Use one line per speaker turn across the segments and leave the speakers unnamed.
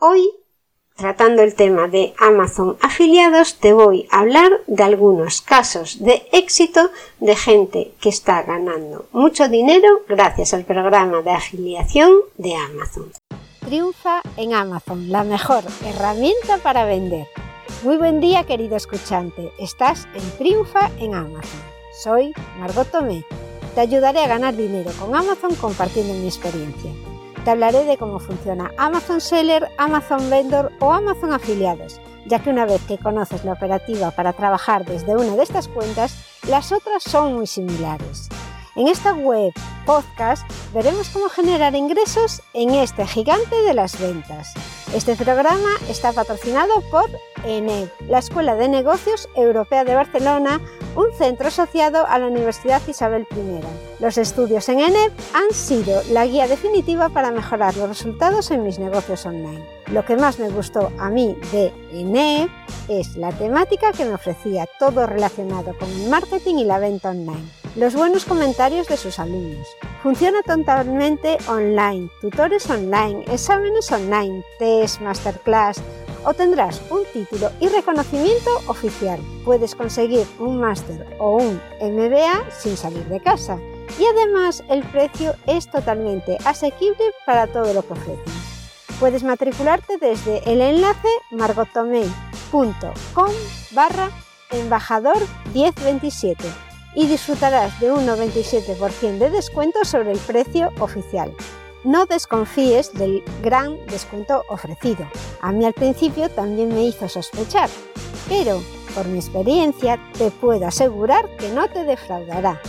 Hoy, tratando el tema de Amazon afiliados, te voy a hablar de algunos casos de éxito de gente que está ganando mucho dinero gracias al programa de afiliación de Amazon.
Triunfa en Amazon, la mejor herramienta para vender. Muy buen día querido escuchante, estás en Triunfa en Amazon. Soy Margot Tomé. Te ayudaré a ganar dinero con Amazon compartiendo mi experiencia. Te hablaré de cómo funciona Amazon Seller, Amazon Vendor o Amazon Afiliados, ya que una vez que conoces la operativa para trabajar desde una de estas cuentas, las otras son muy similares. En esta web podcast veremos cómo generar ingresos en este gigante de las ventas. Este programa está patrocinado por ENEB, la Escuela de Negocios Europea de Barcelona, un centro asociado a la Universidad Isabel I. Los estudios en ENEB han sido la guía definitiva para mejorar los resultados en mis negocios online. Lo que más me gustó a mí de ENEB es la temática que me ofrecía, todo relacionado con el marketing y la venta online. Los buenos comentarios de sus alumnos. Funciona totalmente online, tutores online, exámenes online, test, masterclass, obtendrás un título y reconocimiento oficial. Puedes conseguir un máster o un MBA sin salir de casa. Y además el precio es totalmente asequible para todo lo que ofrecen. Puedes matricularte desde el enlace margotomei.com barra embajador 1027 y disfrutarás de un 97% de descuento sobre el precio oficial. No desconfíes del gran descuento ofrecido. A mí al principio también me hizo sospechar, pero por mi experiencia te puedo asegurar que no te defraudará.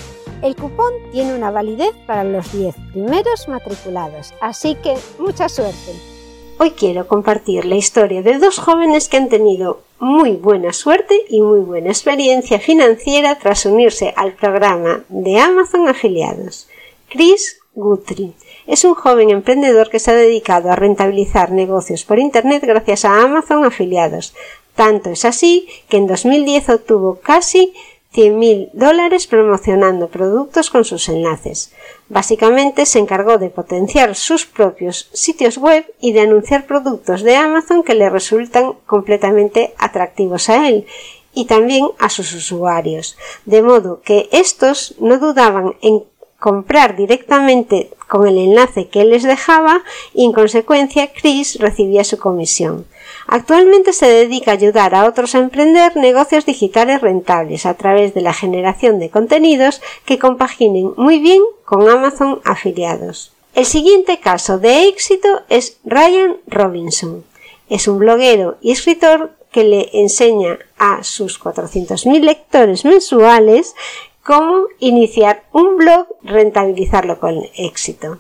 El cupón tiene una validez para los 10 primeros matriculados, así que mucha suerte.
Hoy quiero compartir la historia de dos jóvenes que han tenido muy buena suerte y muy buena experiencia financiera tras unirse al programa de Amazon afiliados. Chris Guthrie es un joven emprendedor que se ha dedicado a rentabilizar negocios por Internet gracias a Amazon afiliados. Tanto es así que en 2010 obtuvo casi 100.000 dólares promocionando productos con sus enlaces. Básicamente se encargó de potenciar sus propios sitios web y de anunciar productos de Amazon que le resultan completamente atractivos a él y también a sus usuarios, de modo que estos no dudaban en comprar directamente con el enlace que él les dejaba y en consecuencia Chris recibía su comisión. Actualmente se dedica a ayudar a otros a emprender negocios digitales rentables a través de la generación de contenidos que compaginen muy bien con Amazon afiliados. El siguiente caso de éxito es Ryan Robinson. Es un bloguero y escritor que le enseña a sus 400.000 lectores mensuales cómo iniciar un blog, rentabilizarlo con éxito.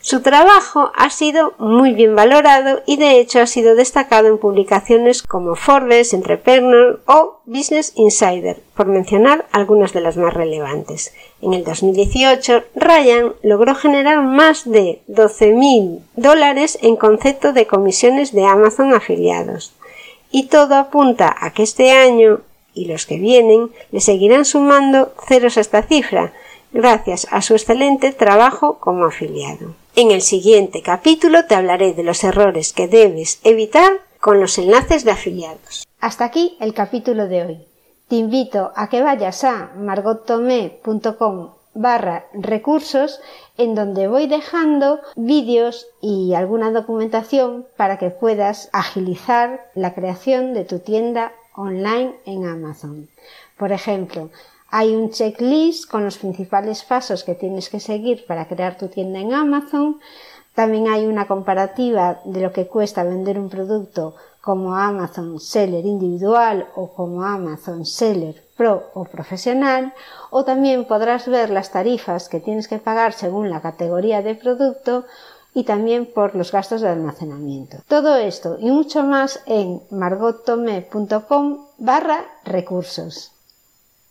Su trabajo ha sido muy bien valorado y de hecho ha sido destacado en publicaciones como Forbes, Entrepreneur o Business Insider, por mencionar algunas de las más relevantes. En el 2018, Ryan logró generar más de 12.000 dólares en concepto de comisiones de Amazon afiliados. Y todo apunta a que este año y los que vienen le seguirán sumando ceros a esta cifra, gracias a su excelente trabajo como afiliado. En el siguiente capítulo te hablaré de los errores que debes evitar con los enlaces de afiliados.
Hasta aquí el capítulo de hoy. Te invito a que vayas a margottomé.com barra recursos en donde voy dejando vídeos y alguna documentación para que puedas agilizar la creación de tu tienda online en Amazon. Por ejemplo, hay un checklist con los principales pasos que tienes que seguir para crear tu tienda en Amazon. También hay una comparativa de lo que cuesta vender un producto como Amazon Seller individual o como Amazon Seller Pro o profesional. O también podrás ver las tarifas que tienes que pagar según la categoría de producto y también por los gastos de almacenamiento. Todo esto y mucho más en margotome.com barra recursos.